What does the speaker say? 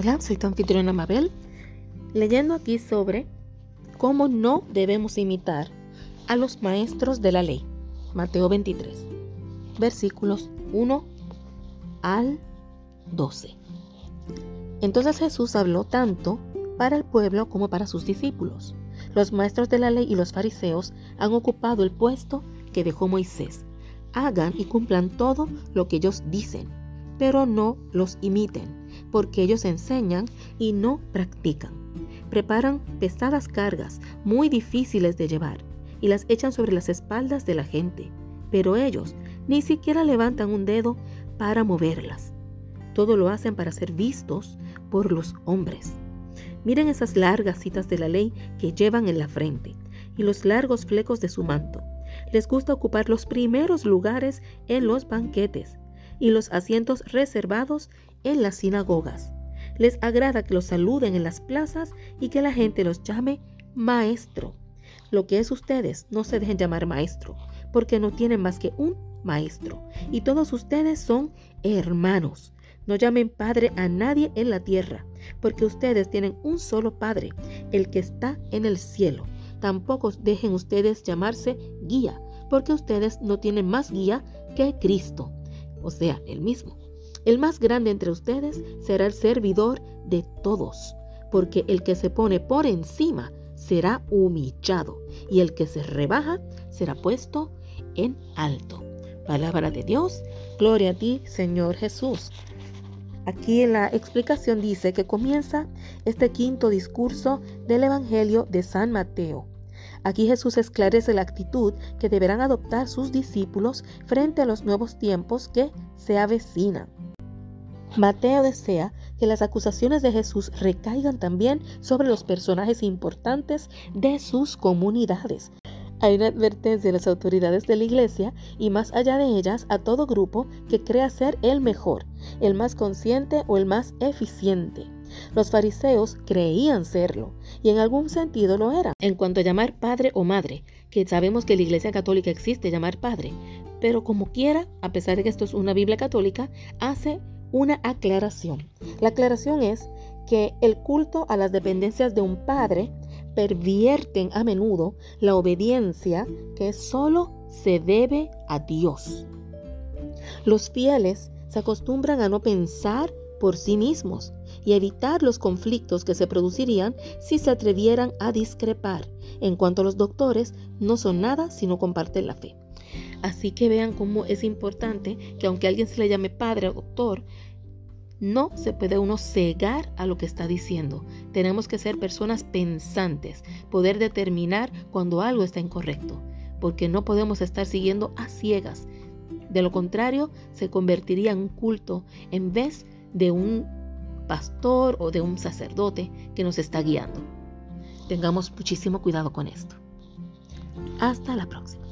Hola, soy tu anfitriona Mabel, leyendo aquí sobre cómo no debemos imitar a los maestros de la ley. Mateo 23, versículos 1 al 12. Entonces Jesús habló tanto para el pueblo como para sus discípulos. Los maestros de la ley y los fariseos han ocupado el puesto que dejó Moisés. Hagan y cumplan todo lo que ellos dicen, pero no los imiten, porque ellos enseñan y no practican. Preparan pesadas cargas muy difíciles de llevar y las echan sobre las espaldas de la gente, pero ellos ni siquiera levantan un dedo para moverlas. Todo lo hacen para ser vistos por los hombres. Miren esas largas citas de la ley que llevan en la frente y los largos flecos de su manto. Les gusta ocupar los primeros lugares en los banquetes y los asientos reservados en las sinagogas. Les agrada que los saluden en las plazas y que la gente los llame maestro. Lo que es ustedes, no se dejen llamar maestro, porque no tienen más que un maestro. Y todos ustedes son hermanos. No llamen padre a nadie en la tierra, porque ustedes tienen un solo Padre, el que está en el cielo. Tampoco dejen ustedes llamarse guía, porque ustedes no tienen más guía que Cristo, o sea, el mismo. El más grande entre ustedes será el servidor de todos, porque el que se pone por encima será humillado, y el que se rebaja será puesto en alto. Palabra de Dios, gloria a ti, Señor Jesús. Aquí en la explicación dice que comienza este quinto discurso del Evangelio de San Mateo. Aquí Jesús esclarece la actitud que deberán adoptar sus discípulos frente a los nuevos tiempos que se avecinan. Mateo desea que las acusaciones de Jesús recaigan también sobre los personajes importantes de sus comunidades, hay una advertencia de las autoridades de la iglesia y más allá de ellas a todo grupo que crea ser el mejor, el más consciente o el más eficiente. Los fariseos creían serlo y en algún sentido lo eran. En cuanto a llamar padre o madre, que sabemos que en la iglesia católica existe llamar padre, pero como quiera, a pesar de que esto es una Biblia católica, hace una aclaración. La aclaración es que el culto a las dependencias de un padre pervierten a menudo la obediencia que solo se debe a Dios. Los fieles se acostumbran a no pensar por sí mismos y evitar los conflictos que se producirían si se atrevieran a discrepar. En cuanto a los doctores, no son nada si no comparten la fe. Así que vean cómo es importante que aunque alguien se le llame padre o doctor, no se puede uno cegar a lo que está diciendo. Tenemos que ser personas pensantes, poder determinar cuando algo está incorrecto, porque no podemos estar siguiendo a ciegas. De lo contrario, se convertiría en un culto en vez de un pastor o de un sacerdote que nos está guiando. Tengamos muchísimo cuidado con esto. Hasta la próxima.